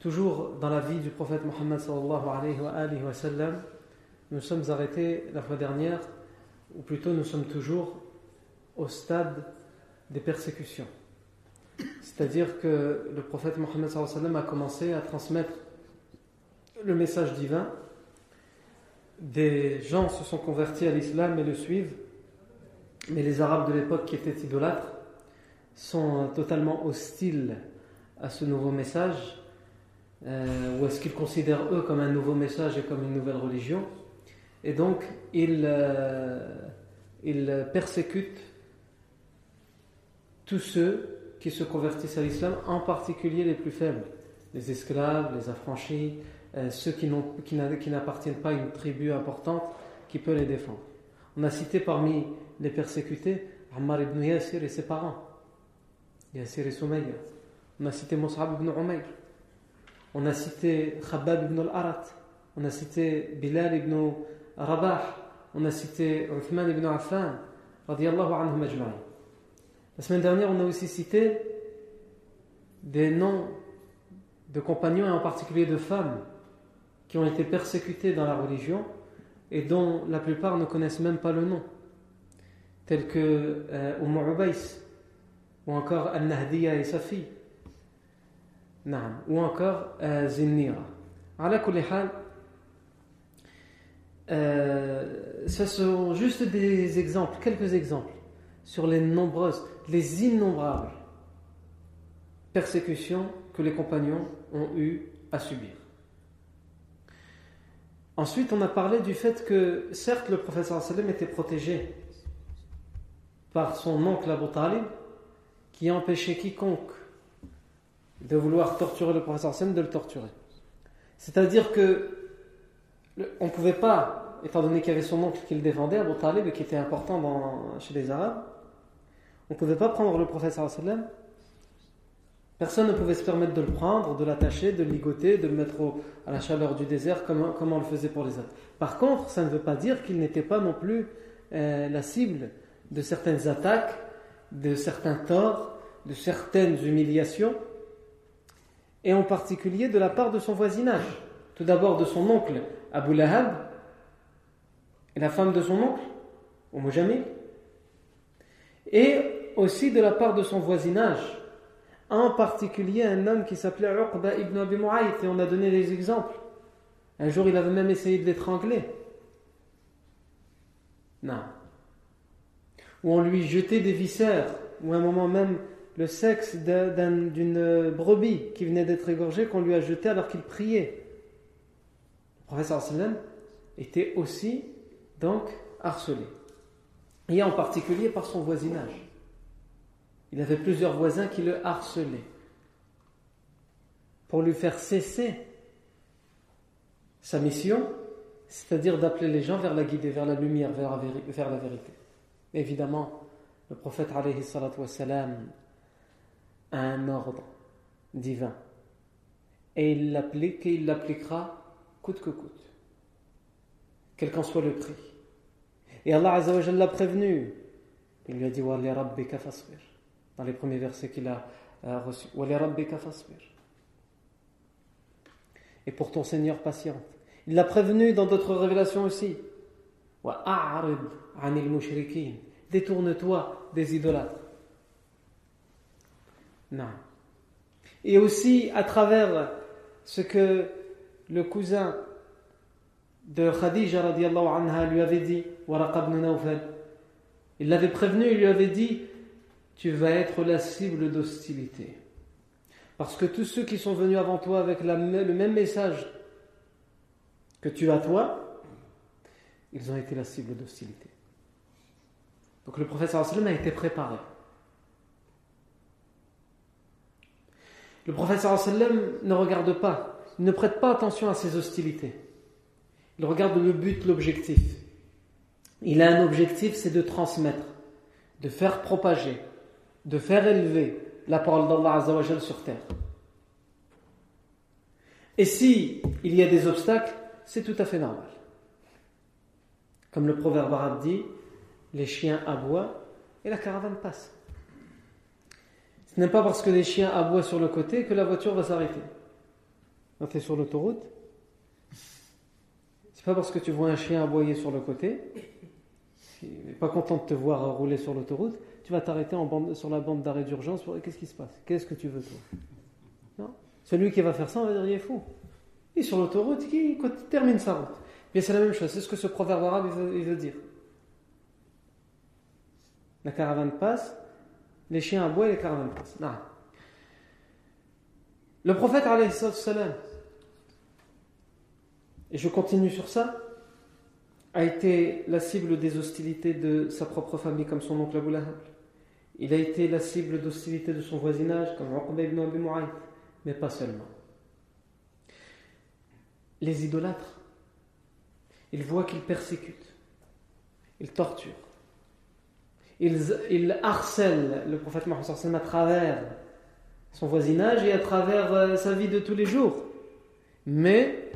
Toujours dans la vie du prophète Mohammed sallallahu alayhi wa, sallam, nous sommes arrêtés la fois dernière, ou plutôt nous sommes toujours au stade des persécutions. C'est-à-dire que le prophète Mohammed sallallahu alayhi wa sallam a commencé à transmettre le message divin. Des gens se sont convertis à l'islam et le suivent, mais les Arabes de l'époque qui étaient idolâtres sont totalement hostiles à ce nouveau message euh, ou est-ce qu'ils considèrent eux comme un nouveau message et comme une nouvelle religion Et donc, ils, euh, ils persécutent tous ceux qui se convertissent à l'islam, en particulier les plus faibles, les esclaves, les affranchis, euh, ceux qui, n'appartiennent pas à une tribu importante qui peut les défendre. On a cité parmi les persécutés Ammar ibn Yasir et ses parents, Yasir et Soumayya. On a cité Mus'ab ibn Umayr. On a cité Khabbab ibn al-Arat, on a cité Bilal ibn Rabah, on a cité Uthman ibn Affan, radiallahu anhum ajma'in. La semaine dernière, on a aussi cité des noms de compagnons et en particulier de femmes qui ont été persécutées dans la religion et dont la plupart ne connaissent même pas le nom, tels que euh, Umm ou encore Al-Nahdiya et sa fille ou encore euh, Zinnira. Ce sont juste des exemples, quelques exemples sur les nombreuses, les innombrables persécutions que les compagnons ont eu à subir. Ensuite, on a parlé du fait que, certes, le professeur était protégé par son oncle Abu Talib, qui empêchait quiconque de vouloir torturer le professeur Sam, de le torturer. C'est-à-dire que on ne pouvait pas, étant donné qu'il y avait son oncle qui le défendait, Abu Talib, et qui était important chez les Arabes, on ne pouvait pas prendre le professeur sallam. Personne ne pouvait se permettre de le prendre, de l'attacher, de le ligoter, de le mettre à la chaleur du désert comme, comme, on le faisait pour les autres. Par contre, ça ne veut pas dire qu'il n'était pas non plus euh, la cible de certaines attaques, de certains torts, de certaines humiliations et en particulier de la part de son voisinage. Tout d'abord de son oncle Abu Lahab et la femme de son oncle, Umm Jamil, et aussi de la part de son voisinage, en particulier un homme qui s'appelait Uqba ibn Abi et on a donné des exemples. Un jour, il avait même essayé de l'étrangler. Non. Ou on lui jetait des viscères, ou à un moment même le sexe d'une brebis qui venait d'être égorgée qu'on lui a jeté alors qu'il priait. Le professeur était aussi donc harcelé. Et en particulier par son voisinage. Il avait plusieurs voisins qui le harcelaient pour lui faire cesser sa mission, c'est-à-dire d'appeler les gens vers la guider, vers la lumière, vers la, vérité. Évidemment, le prophète alayhi salatu un ordre divin. Et il l'applique et il l'appliquera coûte que coûte. Quel qu'en soit le prix. Et Allah Azzawajal l'a prévenu. Il lui a dit dans les premiers versets qu'il a euh, reçus. Et pour ton Seigneur patiente. Il l'a prévenu dans d'autres révélations aussi. Détourne-toi des idolâtres. Non. Et aussi à travers ce que le cousin de Khadija radiallahu anha lui avait dit, il l'avait prévenu, il lui avait dit, tu vas être la cible d'hostilité. Parce que tous ceux qui sont venus avant toi avec le même message que tu as toi, ils ont été la cible d'hostilité. Donc le prophète sallam a été préparé. Le prophète sallam ne regarde pas, il ne prête pas attention à ces hostilités. Il regarde le but, l'objectif. Il a un objectif, c'est de transmettre, de faire propager, de faire élever la parole d'Allah sur terre. Et si il y a des obstacles, c'est tout à fait normal. Comme le proverbe arabe dit, les chiens aboient et la caravane passe. Ce n'est pas parce que les chiens aboient sur le côté que la voiture va s'arrêter. Quand tu es sur l'autoroute, c'est pas parce que tu vois un chien aboyer sur le côté, il n'est pas content de te voir rouler sur l'autoroute, tu vas t'arrêter sur la bande d'arrêt d'urgence. Qu'est-ce qui se passe? Qu'est-ce que tu veux, toi? Non? Celui qui va faire ça, on va dire il est fou. Il est sur l'autoroute, il termine sa route. Mais c'est la même chose, c'est ce que ce proverbe arabe il veut, dire. La caravane passe, les chiens aboient et les caravanes. Le prophète, et je continue sur ça, a été la cible des hostilités de sa propre famille, comme son oncle Abu Lahab. Il a été la cible d'hostilité de son voisinage, comme Uqba ibn Abi mais pas seulement. Les idolâtres, ils voient qu'ils persécutent, ils torturent, ils, harcèlent le prophète Mohammed à travers son voisinage et à travers euh, sa vie de tous les jours. Mais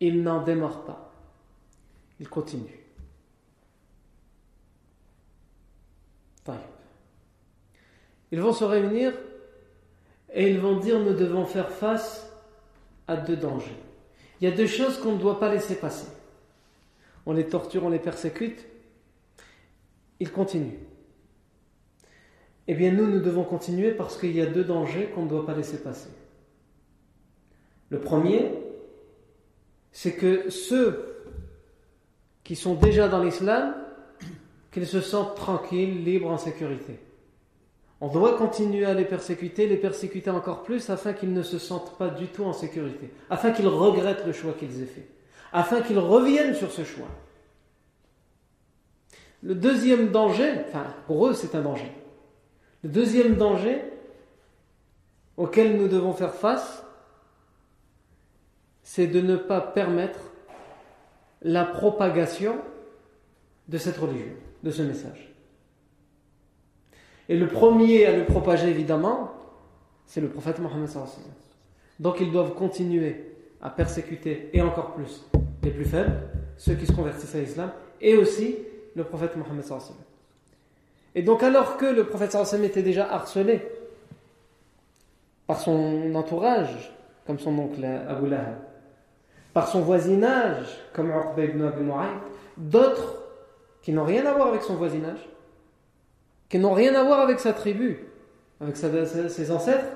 il n'en démarre pas. Il continue. Ils vont se réunir et ils vont dire nous devons faire face à deux dangers. Il y a deux choses qu'on ne doit pas laisser passer. On les torture, on les persécute. Ils continuent. Eh bien nous, nous devons continuer parce qu'il y a deux dangers qu'on ne doit pas laisser passer. Le premier, c'est que ceux qui sont déjà dans l'islam, qu'ils se sentent tranquilles, libres, en sécurité. On doit continuer à les persécuter, les persécuter encore plus afin qu'ils ne se sentent pas du tout en sécurité, afin qu'ils regrettent le choix qu'ils aient fait, afin qu'ils reviennent sur ce choix. Le deuxième danger, enfin pour eux c'est un danger, le deuxième danger auquel nous devons faire face, c'est de ne pas permettre la propagation de cette religion, de ce message. Et le premier à le propager, évidemment, c'est le prophète Mohammed. Donc ils doivent continuer à persécuter, et encore plus, les plus faibles, ceux qui se convertissent à l'islam, et aussi le prophète Mohammed. Et donc alors que le prophète était déjà harcelé par son entourage, comme son oncle Abu Lahab, par son voisinage, comme Uqba ibn Abi d'autres qui n'ont rien à voir avec son voisinage, qui n'ont rien à voir avec sa tribu, avec ses ancêtres,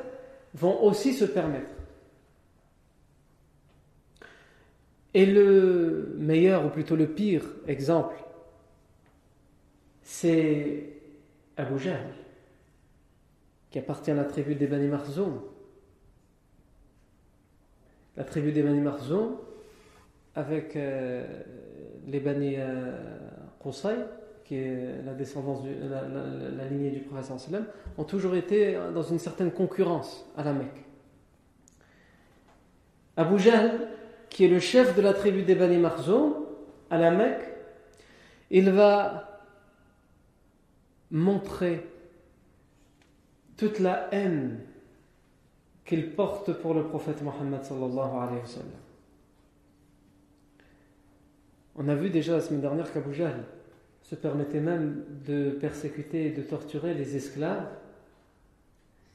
vont aussi se permettre. Et le meilleur, ou plutôt le pire exemple, c'est Abu Jahl, qui appartient à la tribu des Bani Marzoum. La tribu des Bani Marzoum, avec euh, les Bani euh, qui est la descendance, la, lignée du prophète sallam, ont toujours été dans une certaine concurrence à la Mecque. Abu Jahl, qui est le chef de la tribu des Bani Marzoum, à la Mecque, il va montrer toute la haine qu'il porte pour le prophète Mohammed. On a vu déjà la semaine dernière qu'Abu Jahl se permettait même de persécuter et de torturer les esclaves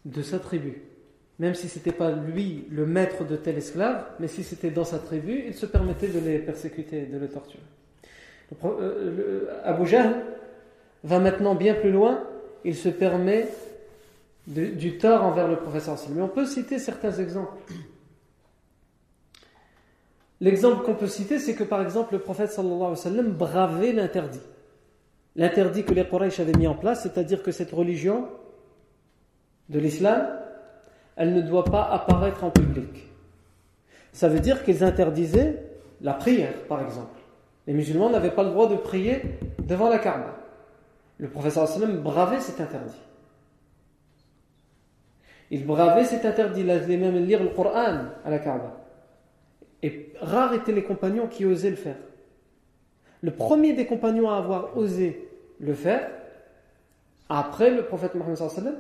de sa tribu. Même si ce n'était pas lui le maître de tel esclave, mais si c'était dans sa tribu, il se permettait de les persécuter et de les torturer. Euh, Abu Jahl va maintenant bien plus loin, il se permet du tort envers le professeur Mais on peut citer certains exemples. L'exemple qu'on peut citer, c'est que par exemple, le prophète sallallahu alayhi wa bravait l'interdit. L'interdit que les Quraysh avaient mis en place, c'est-à-dire que cette religion de l'islam, elle ne doit pas apparaître en public. Ça veut dire qu'ils interdisaient la prière, par exemple. Les musulmans n'avaient pas le droit de prier devant la Kaaba. Le professeur sallam bravait cet interdit. Il bravait cet interdit, il allait même lire le Coran à la Kaaba. Et rares étaient les compagnons qui osaient le faire. Le premier des compagnons à avoir osé le faire, après le prophète Mohammed sallam,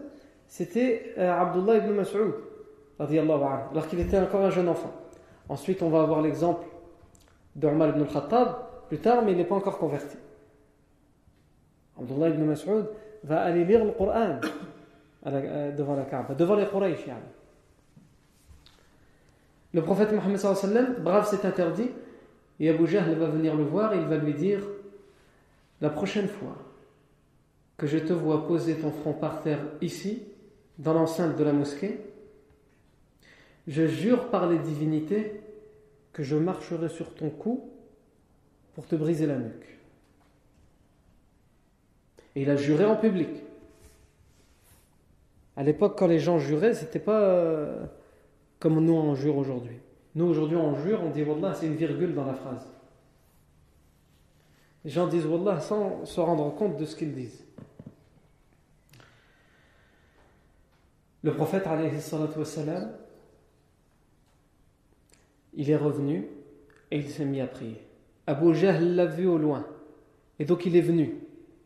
c'était euh, Abdullah ibn Mas'ud, alors qu'il était encore un jeune enfant. Ensuite, on va avoir l'exemple d'Omar ibn al-Khattab plus tard, mais il n'est pas encore converti. Abdullah ibn Mas'ud va aller lire le Coran euh, devant la Kaaba, devant les Quraysh. Le prophète Mohammed sallam brave cet interdit et Abu Jahl va venir le voir et il va lui dire La prochaine fois que je te vois poser ton front par terre ici, dans l'enceinte de la mosquée, je jure par les divinités que je marcherai sur ton cou pour te briser la nuque. Et il a juré en public. À l'époque, quand les gens juraient, c'était pas euh, comme nous on jure aujourd'hui. Nous aujourd'hui on jure, on dit Wallah, c'est une virgule dans la phrase. Les gens disent Wallah sans se rendre compte de ce qu'ils disent. Le prophète, wassalam, il est revenu et il s'est mis à prier. Abu Jahl l'a vu au loin. Et donc il est venu.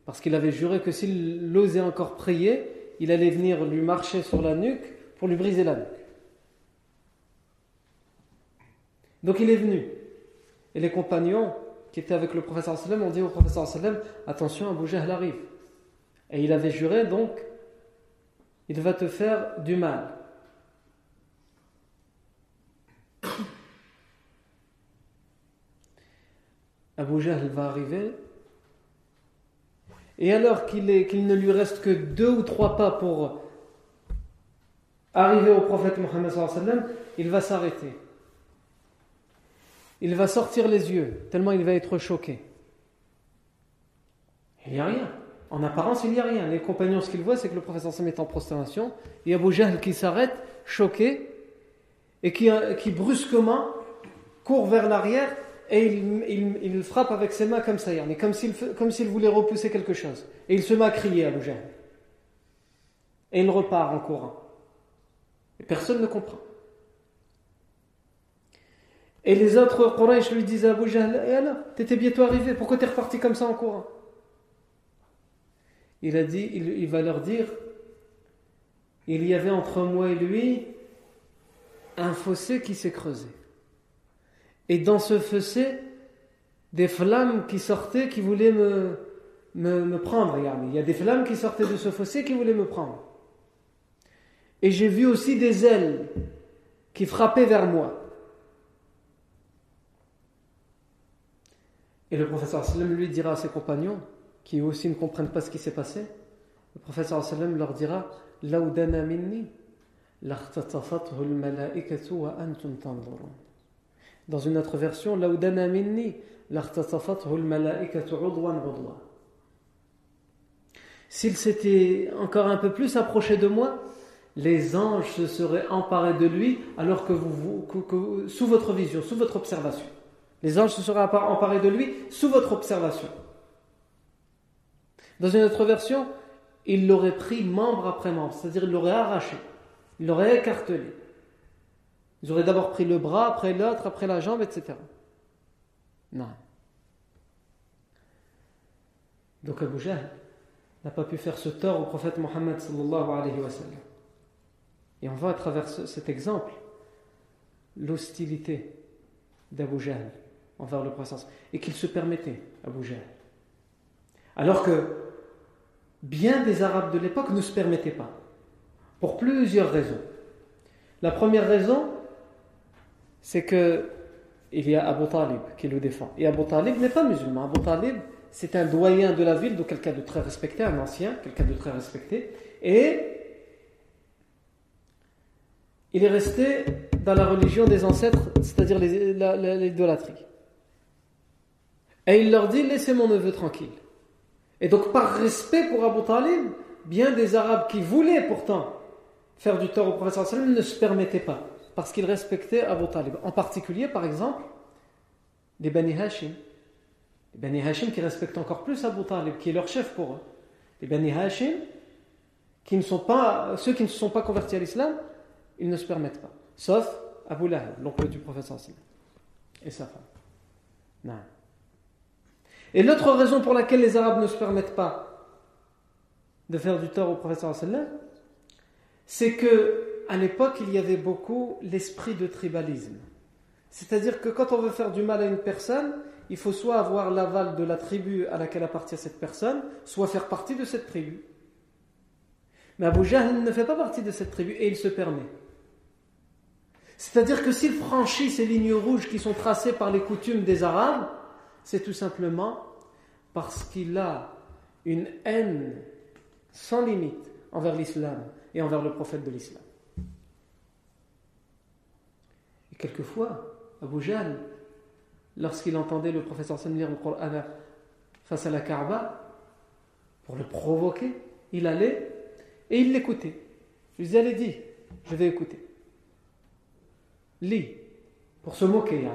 Parce qu'il avait juré que s'il osait encore prier, il allait venir lui marcher sur la nuque pour lui briser la nuque. Donc il est venu. Et les compagnons qui étaient avec le professeur ont dit au professeur Attention, Abu Jahl arrive. Et il avait juré donc il va te faire du mal. Abu Jahl va arriver, et alors qu'il ne lui reste que deux ou trois pas pour arriver au prophète Mohammed, il va s'arrêter. Il va sortir les yeux, tellement il va être choqué. Il n'y a rien. En apparence, il n'y a rien. Les compagnons, ce qu'ils voient, c'est que le professeur Sam est en prosternation. Et Abu Jahl qui s'arrête, choqué, et qui brusquement court vers l'arrière et il, frappe avec ses mains comme ça, mais comme s'il comme s'il voulait repousser quelque chose. Et il se met à crier Jahl. Et il repart en courant. Et personne ne comprend. Et les autres Quraysh lui disent à Abu Jahl, et alors, t'étais bientôt arrivé, pourquoi t'es reparti comme ça en courant? Il a dit, il, va leur dire, il y avait entre moi et lui un fossé qui s'est creusé. Et dans ce fossé, des flammes qui sortaient, qui voulaient me, prendre. Il y a des flammes qui sortaient de ce fossé qui voulaient me prendre. Et j'ai vu aussi des ailes qui frappaient vers moi. Et le professeur lui dira à ses compagnons, qui aussi ne comprennent pas ce qui s'est passé, le professeur leur dira minni, wa antum Dans une autre version, Laudana minni, S'il s'était encore un peu plus approché de moi, les anges se seraient emparés de lui alors que sous votre vision, sous votre observation. Les anges se seraient emparés de lui sous votre observation. Dans une autre version, il l'aurait pris membre après membre, c'est-à-dire il l'aurait arraché, il l'aurait écartelé. Ils auraient d'abord pris le bras, après l'autre, après la jambe, etc. Non. Donc Abu Jahl n'a pas pu faire ce tort au prophète Mohammed sallallahu alayhi wa sallam. Et on voit à travers cet exemple l'hostilité d'Abu Jahl envers le prophète et qu'il se permettait, Abu Jahl. Alors que bien des Arabes de l'époque ne se permettaient pas. Pour plusieurs raisons. La première raison, c'est que il y a Abu Talib qui le défend. Et Abu Talib n'est pas musulman. Abu Talib, c'est un doyen de la ville, donc quelqu'un de très respecté, un ancien, quelqu'un de très respecté. Et il est resté dans la religion des ancêtres, c'est-à-dire l'idolâtrie. Et il leur dit Laissez mon neveu tranquille. Et donc, par respect pour Abu Talib, bien des Arabes qui voulaient pourtant faire du tort au sallam ne se permettaient pas, parce qu'ils respectaient Abu Talib. En particulier, par exemple, les Bani Hashim. Les Bani Hashim qui respectent encore plus Abu Talib, qui est leur chef pour eux. Les Bani Hashim, qui ne sont pas, ceux qui ne se sont pas convertis à l'islam, ils ne se permettent pas. Sauf Abu Lahab, l'oncle du prophète et sa femme. Non. Et l'autre raison pour laquelle les Arabes ne se permettent pas de faire du tort au sallam, c'est que à l'époque il y avait beaucoup l'esprit de tribalisme. C'est-à-dire que quand on veut faire du mal à une personne, il faut soit avoir l'aval de la tribu à laquelle appartient cette personne, soit faire partie de cette tribu. Mais Abu Jahl ne fait pas partie de cette tribu et il se permet. C'est-à-dire que s'il franchit ces lignes rouges qui sont tracées par les coutumes des Arabes, c'est tout simplement parce qu'il a une haine sans limite envers l'islam et envers le prophète de l'islam. Et quelquefois, Abu Jahl, lorsqu'il entendait le professeur Sam lire le Coran face à la Kaaba, pour le provoquer, il allait et il l'écoutait. Je lui allez, dis, je vais écouter. Lis, pour se moquer.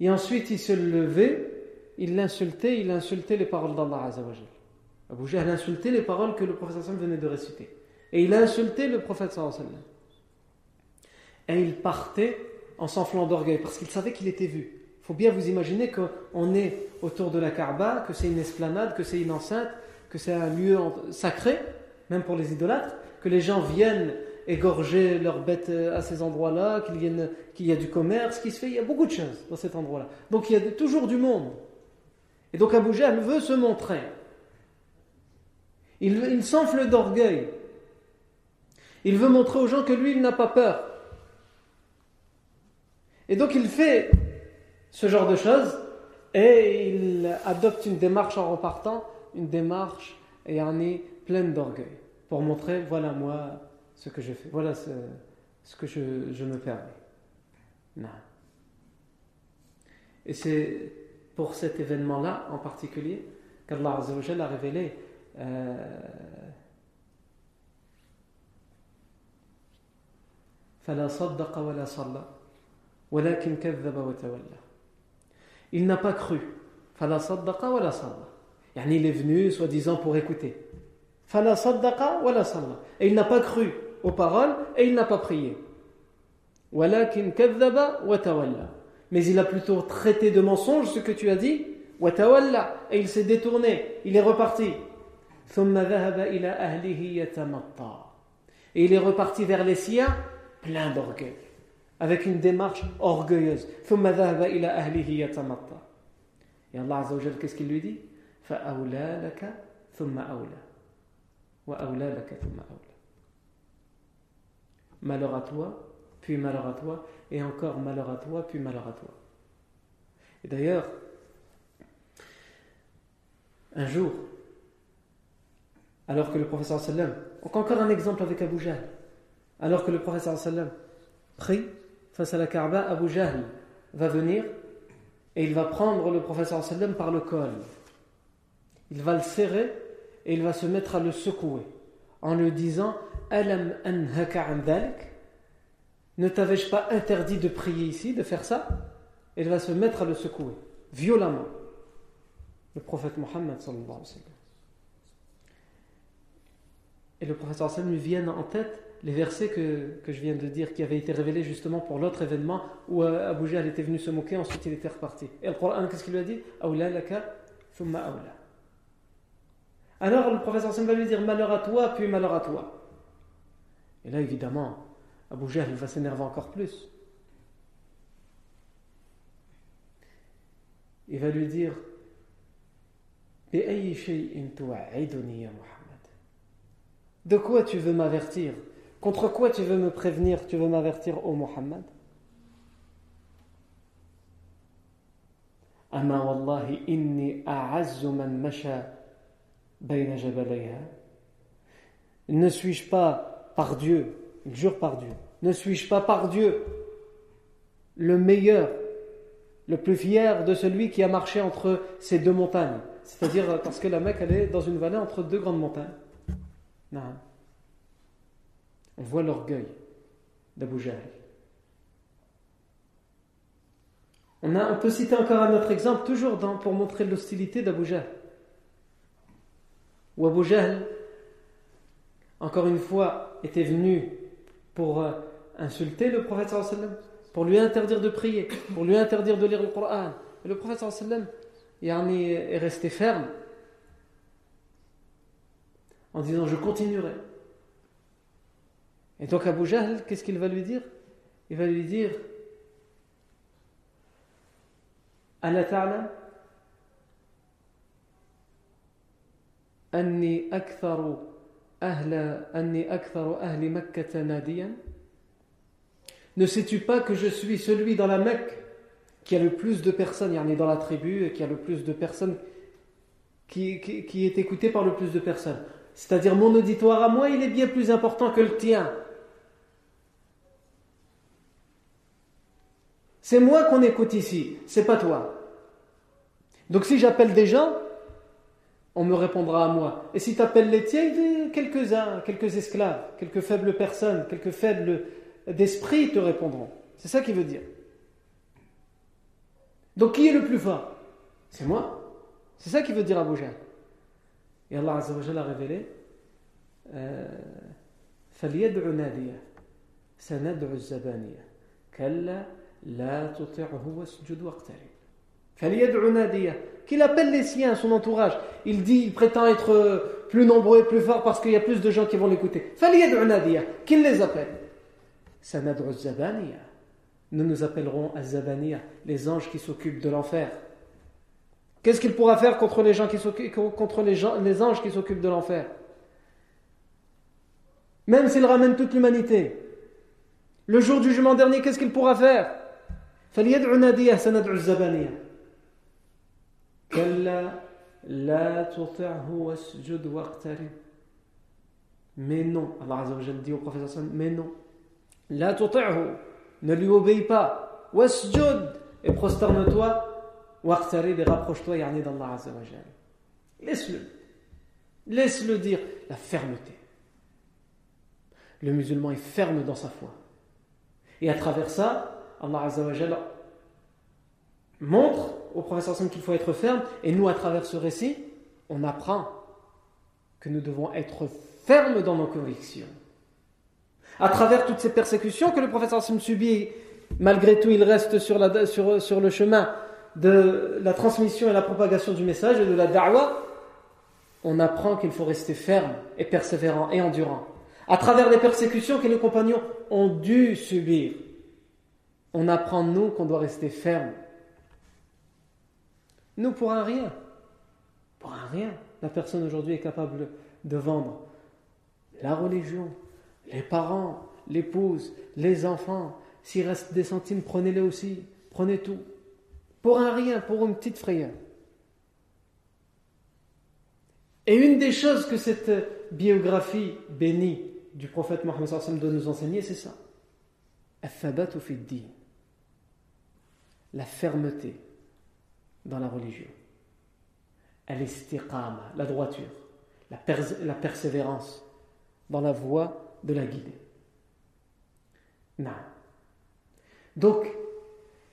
Et ensuite, il se levait, il l'insultait, il insultait les paroles d'Allah Azzawajal. Abu Jahl insultait les paroles que le prophète venait de réciter. Et il a insulté le prophète Et il partait en s'enflant d'orgueil parce qu'il savait qu'il était vu. Il faut bien vous imaginer qu'on est autour de la Kaaba, que c'est une esplanade, que c'est une enceinte, que c'est un lieu sacré, même pour les idolâtres, que les gens viennent égorger leurs bêtes euh, à ces endroits-là, qu'il y, a du commerce qui se fait, il y a beaucoup de choses dans cet endroit-là. Donc il y a toujours du monde. Et donc Abu Jahl veut se montrer. Il, il s'enfle d'orgueil. Il veut montrer aux gens que lui, il n'a pas peur. Et donc il fait ce genre de choses et il adopte une démarche en repartant, une démarche et est pleine d'orgueil pour montrer voilà moi ce que je fais, voilà ce, que je, me permets. Non. Et c'est pour cet événement-là en particulier qu'Allah a révélé euh, il n'a pas cru. il est venu soi-disant pour écouter. et il n'a pas cru aux paroles et il n'a pas prié. mais il a plutôt traité de mensonge ce que tu as dit et il s'est détourné. Il est reparti. et il est reparti vers les siens plein d'orgueil avec une démarche orgueilleuse. Et Allah Azza wa qu'est-ce qu'il lui dit? Malheur à toi, puis malheur à toi, et encore malheur à toi, puis malheur à toi. Et d'ailleurs, un jour, alors que le professeur sallam, encore un exemple avec Abu alors que le professeur sallam prie, face à la Kaaba, Abu Jahl va venir et il va prendre le professeur sallam par le col. Il va le serrer et il va se mettre à le secouer en lui disant Alam anhaka an Ne t'avais-je pas interdit de prier ici, de faire ça? Et il va se mettre à le secouer violemment. Le prophète Mohammed sallallahu alayhi wa sallam. Et le professeur sallam lui vient en tête les versets que, je viens de dire qui avaient été révélés justement pour l'autre événement où euh, Abu Jahl était venu se moquer, ensuite il était reparti. Et le Coran, qu'est-ce qu'il lui a dit? Alors le professeur Sam va lui dire malheur à toi, puis malheur à toi. Et là évidemment, Abu Jahl va s'énerver encore plus. Il va lui dire De quoi tu veux m'avertir? Contre quoi tu veux me prévenir, tu veux m'avertir, ô Muhammad? Wallahi inni a'azzu man masha bayna Ne suis-je pas, par Dieu, il jure par Dieu, Ne suis-je pas par Dieu le meilleur, le plus fier de celui qui a marché entre ces deux montagnes? C'est-à-dire parce que la Mecque, elle est dans une vallée entre deux grandes montagnes. On voit l'orgueil d'Abu Jahl. On, peut citer encore un autre exemple, toujours pour montrer l'hostilité d'Abu Jahl. Où Abu Jahl, encore une fois, était venu pour euh, insulter le prophète sallam, pour lui interdire de prier, pour lui interdire de lire le Coran. Et le prophète sallam est resté ferme en disant je continuerai. Et donc Abu Jahl, qu'est-ce qu'il va lui dire Il va lui dire ألا تعلم أني أكثر أهل أني أكثر أهل مكة ناديا Ne sais-tu pas que je suis celui dans la Mecque qui a le plus de personnes, il y en a dans la tribu, et qui a le plus de personnes, qui, qui, qui est écouté par le plus de personnes. C'est-à-dire mon auditoire à moi, il est bien plus important que le tien. C'est moi qu'on écoute ici, c'est pas toi. Donc si j'appelle des gens, on me répondra à moi. Et si tu appelles les tiens, quelques-uns, quelques esclaves, quelques faibles personnes, quelques faibles d'esprit te répondront. C'est ça qu'il veut dire. Donc qui est le plus fort? C'est moi. C'est ça qu'il veut dire Jahl. Et Allah Azza wa a révélé euh, qu'il appelle les siens, son entourage. Il dit, il prétend être plus nombreux et plus fort parce qu'il y a plus de gens qui vont l'écouter. Qu'il les appelle. Nous nous appellerons Azabaniya, les anges qui s'occupent de l'enfer. Qu'est-ce qu'il pourra faire contre les, gens contre les anges qui s'occupent de l'enfer? Même s'il ramène toute l'humanité. Le jour du jugement dernier, qu'est-ce qu'il pourra faire? Mais non, Allah dit au prophète mais non. La ne lui obéis pas. Wasjud et prosterne-toi. Waqtarib et rapproche-toi yani d'Allah Laisse-le. Laisse-le dire la fermeté. Le musulman est ferme dans sa foi. Et à travers ça, Allah Azzawajal montre au professeur qu'il faut être ferme. Et nous, à travers ce récit, on apprend que nous devons être fermes dans nos convictions. À travers toutes ces persécutions que le professeur subit, malgré tout, il reste sur le chemin de la transmission et la propagation du message et de la da'wah. On apprend qu'il faut rester ferme et persévérant et endurant. À travers les persécutions que nos compagnons ont dû subir, on apprend, nous, qu'on doit rester ferme nous, pour un rien, pour un rien, la personne aujourd'hui est capable de vendre la religion, les parents, l'épouse, les enfants. S'il reste des centimes, prenez-les aussi. Prenez tout. Pour un rien, pour une petite frayeur. Et une des choses que cette biographie bénie du prophète Mohammed doit nous enseigner, c'est ça. La fermeté dans la religion. Al-istiqama, la droiture, la, persévérance dans la voie de la guider. Non. Donc,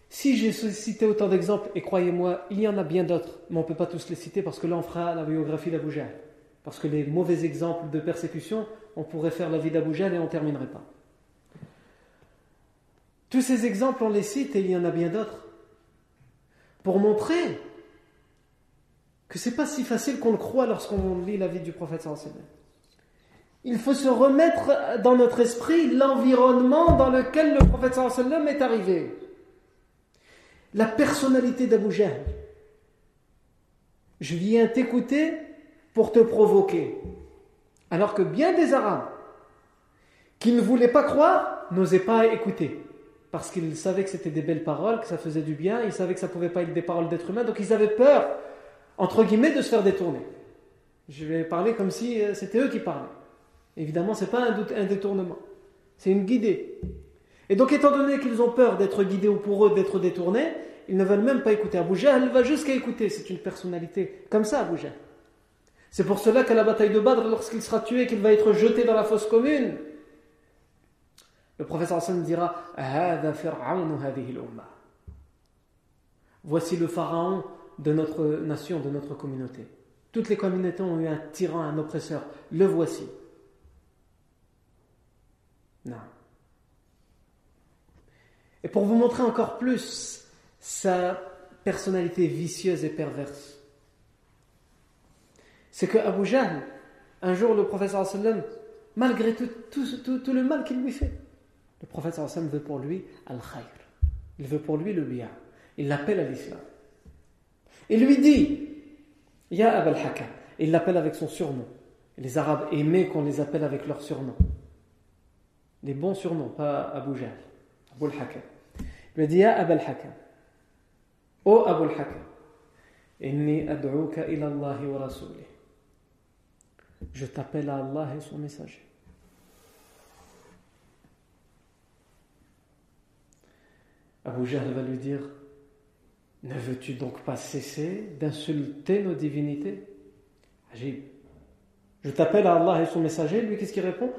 si j'ai cité autant d'exemples, et croyez-moi, il y en a bien d'autres, mais on ne peut pas tous les citer parce que là on fera la biographie d'Abu. Parce que les mauvais exemples de persécution, on pourrait faire la vie d'Abu et on ne terminerait pas. Tous ces exemples, on les cite et il y en a bien d'autres pour montrer que c'est pas si facile qu'on le croit lorsqu'on lit la vie du prophète Il faut se remettre dans notre esprit l'environnement dans lequel le prophète est arrivé. La personnalité d'Abu Jahl. Je viens t'écouter pour te provoquer. Alors que bien des Arabes qui ne voulaient pas croire n'osaient pas écouter parce qu'ils savaient que c'était des belles paroles, que ça faisait du bien, ils savaient que ça ne pouvait pas être des paroles d'êtres humains, donc ils avaient peur, entre guillemets, de se faire détourner. Je vais parler comme si euh, c'était eux qui parlaient. Évidemment, ce n'est pas un, un, détournement. C'est une guidée. Et donc, étant donné qu'ils ont peur d'être guidés ou pour eux d'être détournés, ils ne veulent même pas écouter. Abu Jahl va jusqu'à écouter. C'est une personnalité comme ça, Abu. C'est pour cela qu'à la bataille de Badr, lorsqu'il sera tué, qu'il va être jeté dans la fosse commune, le professeur Hassan dira Voici le pharaon de notre nation, de notre communauté. Toutes les communautés ont eu un tyran, un oppresseur. Le voici. Non. Et pour vous montrer encore plus sa personnalité vicieuse et perverse, c'est que Abu un jour le professeur malgré tout, le mal qu'il lui fait, le professeur sallam veut pour lui al-khayr. Il veut pour lui le bien. Il l'appelle à l'islam. Il lui dit Ya Abul Hakam. Il l'appelle avec son surnom. Les Arabes aimaient qu'on les appelle avec leur surnom. Les bons surnoms, pas Abu Jahl. Abu Hakam. Il lui dit Ya Abul Hakam. Ô Abu Hakam. Inni wa. Je t'appelle à Allah et son messager. Abu Jahl va lui dire ne veux-tu donc pas cesser d'insulter nos divinités? Agib. Je t'appelle à Allah et son messager, lui qu'est-ce qu'il répond?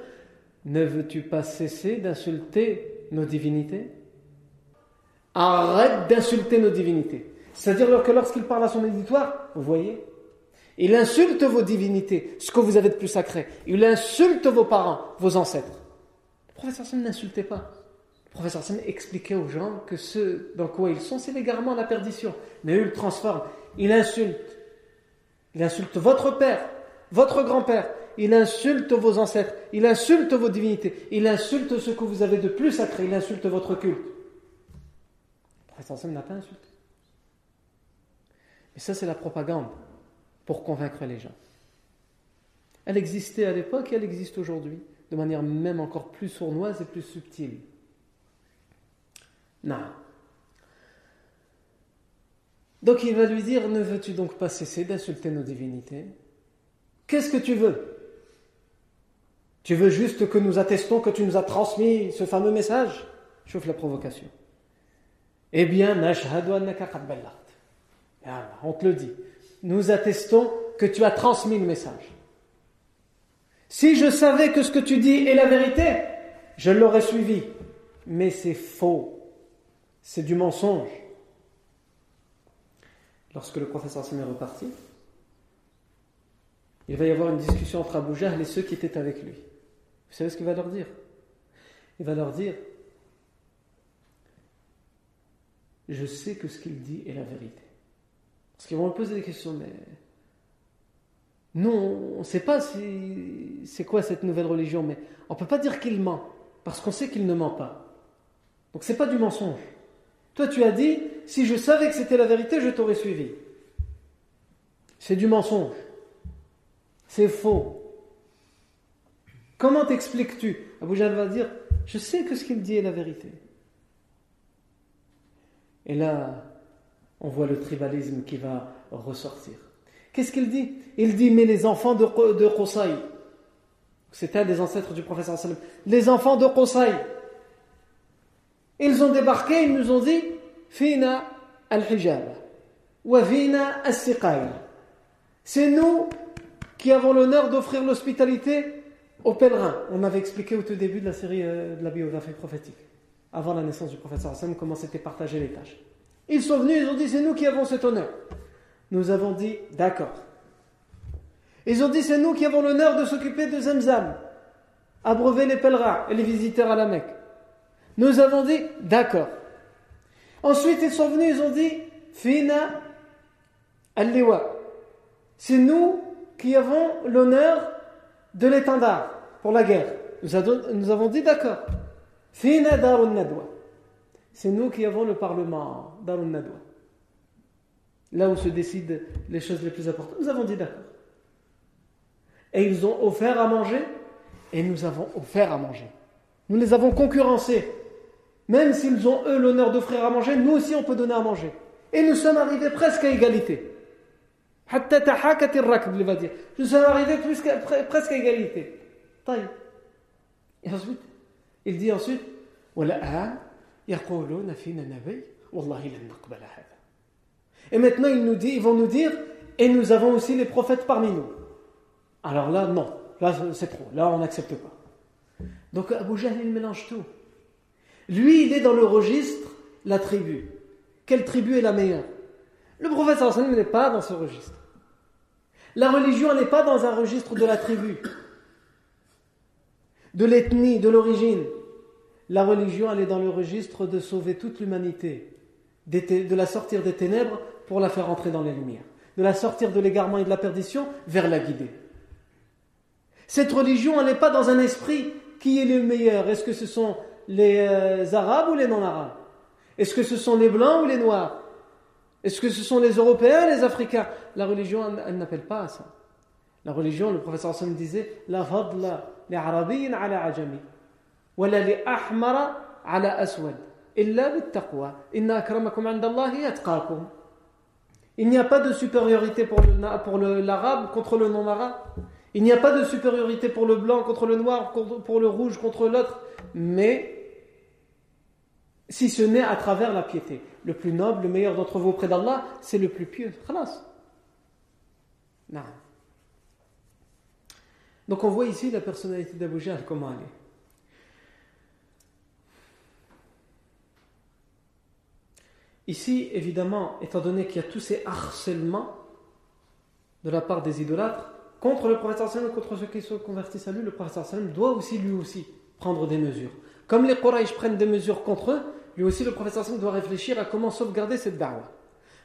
Ne veux-tu pas cesser d'insulter nos divinités? Arrête d'insulter nos divinités. C'est-à-dire que lorsqu'il parle à son éditoire, vous voyez, il insulte vos divinités, ce que vous avez de plus sacré. Il insulte vos parents, vos ancêtres. Le professeur n'insultait pas professeur Sam expliquait aux gens que ce dans quoi ils sont, c'est l'égarement la perdition. Mais eux, ils transforment. Il insulte. Il insulte votre père, votre grand-père. Il insulte vos ancêtres. Il insulte vos divinités. Il insulte ce que vous avez de plus sacré. Il insulte votre culte. Le professeur Sam n'a pas insulté. Et ça, c'est la propagande pour convaincre les gens. Elle existait à l'époque et elle existe aujourd'hui, de manière même encore plus sournoise et plus subtile. Non. Donc il va lui dire, ne veux-tu donc pas cesser d'insulter nos divinités? Qu'est-ce que tu veux? Tu veux juste que nous attestons que tu nous as transmis ce fameux message? Chauffe la provocation. Eh bien, on te le dit. Nous attestons que tu as transmis le message. Si je savais que ce que tu dis est la vérité, je l'aurais suivi. Mais c'est faux. C'est du mensonge. Lorsque le professeur Hassan est reparti, il va y avoir une discussion entre Abu et ceux qui étaient avec lui. Vous savez ce qu'il va leur dire? Il va leur dire Je sais que ce qu'il dit est la vérité. Parce qu'ils vont me poser des questions, mais nous, on ne sait pas si c'est quoi cette nouvelle religion, mais on ne peut pas dire qu'il ment, parce qu'on sait qu'il ne ment pas. Donc ce n'est pas du mensonge. Toi, tu as dit, si je savais que c'était la vérité, je t'aurais suivi. C'est du mensonge. C'est faux. Comment t'expliques-tu? Abu Jahl va dire, je sais que ce qu'il dit est la vérité. Et là, on voit le tribalisme qui va ressortir. Qu'est-ce qu'il dit? Il dit, mais les enfants de, de c'est un des ancêtres du professeur les enfants de Qusay, ils ont débarqué, ils nous ont dit Fina al-hijab wa fina al C'est nous qui avons l'honneur d'offrir l'hospitalité aux pèlerins. On avait expliqué au tout début de la série euh, de la biographie prophétique, avant la naissance du prophète Hassan, comment c'était partagé les tâches. Ils sont venus, ils ont dit c'est nous qui avons cet honneur. Nous avons dit d'accord. Ils ont dit c'est nous qui avons l'honneur de s'occuper de Zamzam, abreuver les pèlerins et les visiteurs à la Mecque. Nous avons dit d'accord. Ensuite, ils sont venus, ils ont dit Fina al-liwa. C'est nous qui avons l'honneur de l'étendard pour la guerre. Nous, avons dit d'accord. Fina darun nadwa. C'est nous qui avons le parlement darun nadwa. Là où se décident les choses les plus importantes. Nous avons dit d'accord. Et ils ont offert à manger et nous avons offert à manger. Nous les avons concurrencés. Même s'ils ont eux l'honneur d'offrir à manger, nous aussi on peut donner à manger. Et nous sommes arrivés presque à égalité. Nous sommes arrivés presque à égalité. Et ensuite, Il dit ensuite Et maintenant, ils, nous dit, ils vont nous dire Et nous avons aussi les prophètes parmi nous. Alors là, non. Là, c'est trop. Là, on n'accepte pas. Donc Abu Jahl, il mélange tout. Lui, il est dans le registre, la tribu. Quelle tribu est la meilleure? Le prophète sallam n'est pas dans ce registre. La religion n'est pas dans un registre de la tribu, de l'ethnie, de l'origine. La religion, elle est dans le registre de sauver toute l'humanité, de la sortir des ténèbres pour la faire entrer dans les lumières, de la sortir de l'égarement et de la perdition vers la guider. Cette religion, elle n'est pas dans un esprit qui est le meilleur. Est-ce que ce sont les euh, Arabes ou les non-Arabes? Est-ce que ce sont les Blancs ou les Noirs? Est-ce que ce sont les Européens les Africains? La religion, elle, n'appelle pas à ça. La religion, le professeur Hassan disait La fadla li arabiyin ala ajami, wala li ahmara ala aswad, illa taqwa, inna akramakum. Il n'y a pas de supériorité pour l'arabe contre le non-arabe. Il n'y a pas de supériorité pour le blanc contre le noir, pour le rouge contre l'autre, mais si ce n'est à travers la piété. Le plus noble, le meilleur d'entre vous auprès d'Allah, c'est le plus pieux. Non. Donc on voit ici la personnalité d'Abu Jahl, comment elle est. Ici, évidemment, étant donné qu'il y a tous ces harcèlements de la part des idolâtres, contre le prophète sallam, contre ceux qui se convertissent à lui, le prophète sallam doit aussi lui aussi prendre des mesures. Comme les Quraysh prennent des mesures contre eux, lui aussi le prophète sallam doit réfléchir à comment sauvegarder cette da'wah.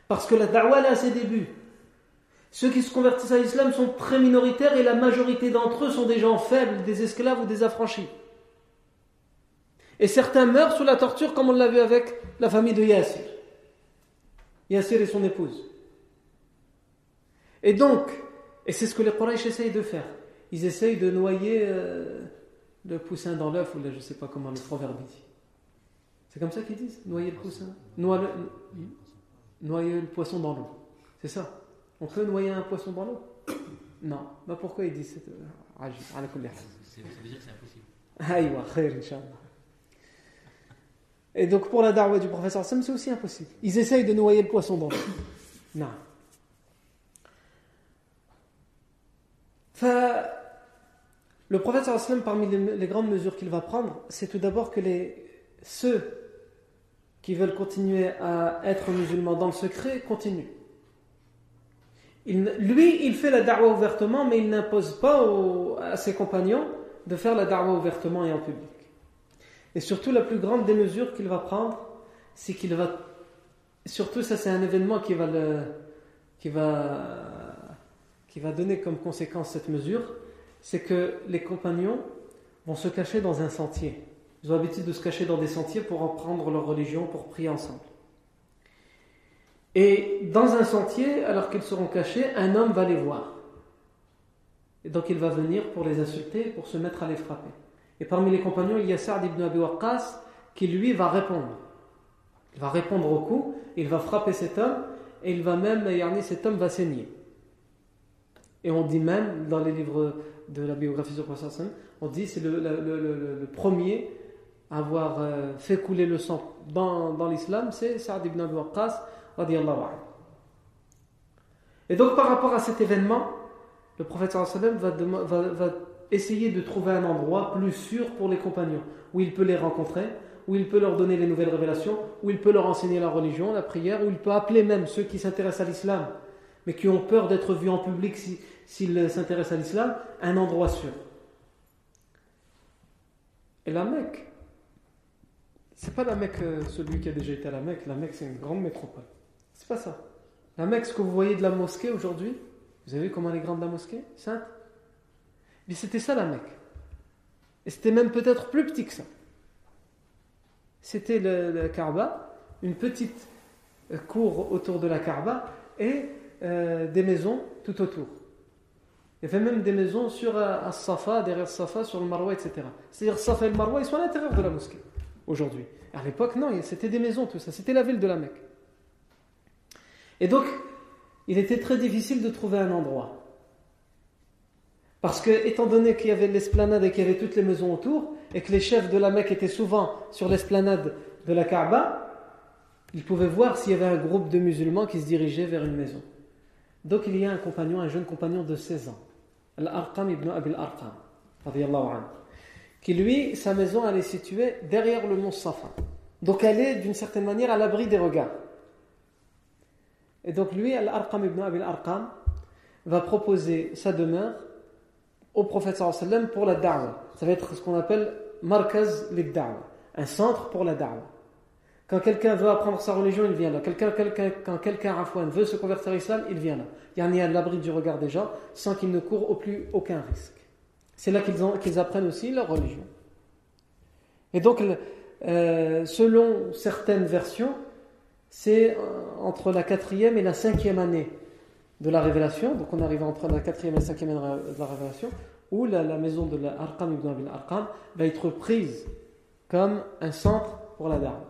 Parce que la da'wah a ses débuts. Ceux qui se convertissent à l'islam sont très minoritaires et la majorité d'entre eux sont des gens faibles, des esclaves ou des affranchis. Et certains meurent sous la torture comme on l'a vu avec la famille de Yassir. Yassir et son épouse. Et donc, et c'est ce que les Quraysh essayent de faire. Ils essayent de noyer euh, le poussin dans l'œuf, ou je ne sais pas comment le proverbe dit. C'est comme ça qu'ils disent Noyer le poussin Noyer le, noyer le poisson dans l'eau. C'est ça. On peut noyer un poisson dans l'eau? Non. Bah pourquoi ils disent Ça veut dire que c'est impossible. Et donc pour la darwa du professeur Sam, c'est aussi impossible. Ils essayent de noyer le poisson dans l'eau. Non. Le prophète parmi les, grandes mesures qu'il va prendre, c'est tout d'abord que les, ceux qui veulent continuer à être musulmans dans le secret continuent. lui, il fait la darwa ouvertement, mais il n'impose pas à ses compagnons de faire la darwa ouvertement et en public. Et surtout, la plus grande des mesures qu'il va prendre, c'est qu'il va. Surtout, ça, c'est un événement qui va, qui va qui va donner comme conséquence cette mesure, c'est que les compagnons vont se cacher dans un sentier. Ils ont l'habitude de se cacher dans des sentiers pour apprendre leur religion, pour prier ensemble. Et dans un sentier, alors qu'ils seront cachés, un homme va les voir. Et donc il va venir pour les insulter, pour se mettre à les frapper. Et parmi les compagnons, il y a Sa'd ibn Abi Waqqas qui lui va répondre. Il va répondre au coup, il va frapper cet homme, et il va même, cet homme va saigner. Et on dit même, dans les livres de la biographie du prophète, on dit c'est le, premier avoir euh, fait couler le sang dans, l'islam, c'est Saad ibn Abi Waqqas, Et donc par rapport à cet événement, le prophète va, va, essayer de trouver un endroit plus sûr pour les compagnons, où il peut les rencontrer, où il peut leur donner les nouvelles révélations, où il peut leur enseigner la religion, la prière, où il peut appeler même ceux qui s'intéressent à l'islam, mais qui ont peur d'être vus en public si, s'il s'intéresse à l'islam, un endroit sûr. Et la Mecque, c'est pas la Mecque euh, celui qui a déjà été à la Mecque. La Mecque, c'est une grande métropole. C'est pas ça. La Mecque, ce que vous voyez de la mosquée aujourd'hui, vous avez vu comment elle est grande la mosquée? Sainte Mais c'était ça la Mecque. Et c'était même peut-être plus petit que ça. C'était le, Kaaba, une petite euh, cour autour de la Kaaba et euh, des maisons tout autour. Il y avait même des maisons sur euh, Safa, derrière Safa, sur le Marwa, etc. C'est-à-dire Safa et le Marwa, ils sont à l'intérieur de la mosquée aujourd'hui. À l'époque, non, c'était des maisons, tout ça. C'était la ville de la Mecque. Et donc, il était très difficile de trouver un endroit. Parce que, étant donné qu'il y avait l'esplanade et qu'il y avait toutes les maisons autour, et que les chefs de la Mecque étaient souvent sur l'esplanade de la Kaaba, ils pouvaient voir s'il y avait un groupe de musulmans qui se dirigeait vers une maison. Donc il y a un compagnon, un jeune compagnon de 16 ans, Al-Arqam ibn Abil Arqam, qui lui, sa maison, elle est située derrière le mont Safa. Donc elle est d'une certaine manière à l'abri des regards. Et donc lui, Al-Arqam ibn Abil Arqam, va proposer sa demeure au prophète sallam pour la da'wah. Ça va être ce qu'on appelle markaz lid un centre pour la da'wah. Quand quelqu'un veut apprendre sa religion, il vient là. Quand quelqu'un veut se convertir à l'islam, il vient là. Il y a à l'abri du regard des gens sans qu'il ne court au plus aucun risque. C'est là qu'ils, apprennent aussi leur religion. Et donc, euh, selon certaines versions, c'est euh, entre la quatrième et la cinquième année de la révélation, donc on arrive entre la quatrième et la cinquième année de la révélation, où la, maison de l'Arqam ibn Abil Arqam va être prise comme un centre pour la dame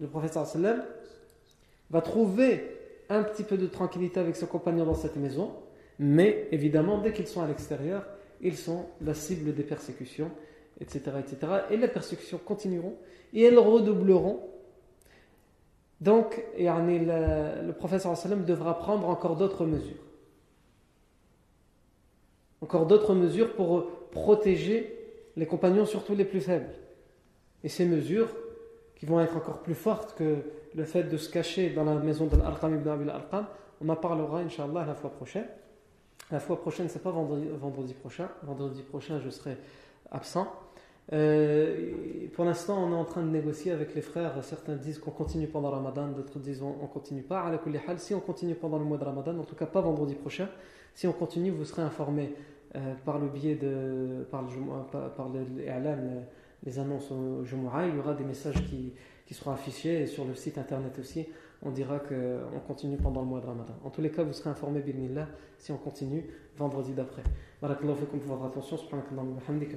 le prophète sallam va trouver un petit peu de tranquillité avec ses compagnons dans cette maison, mais évidemment, dès qu'ils sont à l'extérieur, ils sont la cible des persécutions, etc., etc. Et les persécutions continueront et elles redoubleront. Donc, le, le prophète sallam devra prendre encore d'autres mesures. Encore d'autres mesures pour protéger les compagnons, surtout les plus faibles. Et ces mesures, qui vont être encore plus fortes que le fait de se cacher dans la maison de l'Arqam ibn Abil Arqam. On en parlera, Inch'Allah, la fois prochaine. La fois prochaine, c'est pas vendredi, vendredi, prochain. Vendredi prochain, je serai absent. Euh, pour l'instant, on est en train de négocier avec les frères. Certains disent qu'on continue pendant Ramadan, d'autres disent on, ne continue pas. Si on continue pendant le mois de Ramadan, en tout cas pas vendredi prochain, si on continue, vous serez informé euh, par le biais de par le, par, le, les annonces au Jumu'ah, il y aura des messages qui, seront affichés sur le site internet aussi, on dira qu'on continue pendant le mois de Ramadan. En tous les cas, vous serez informé, bismillah, si on continue vendredi d'après. Barakallahu fikum pour votre attention. Subhanakallahu wa bihamdika.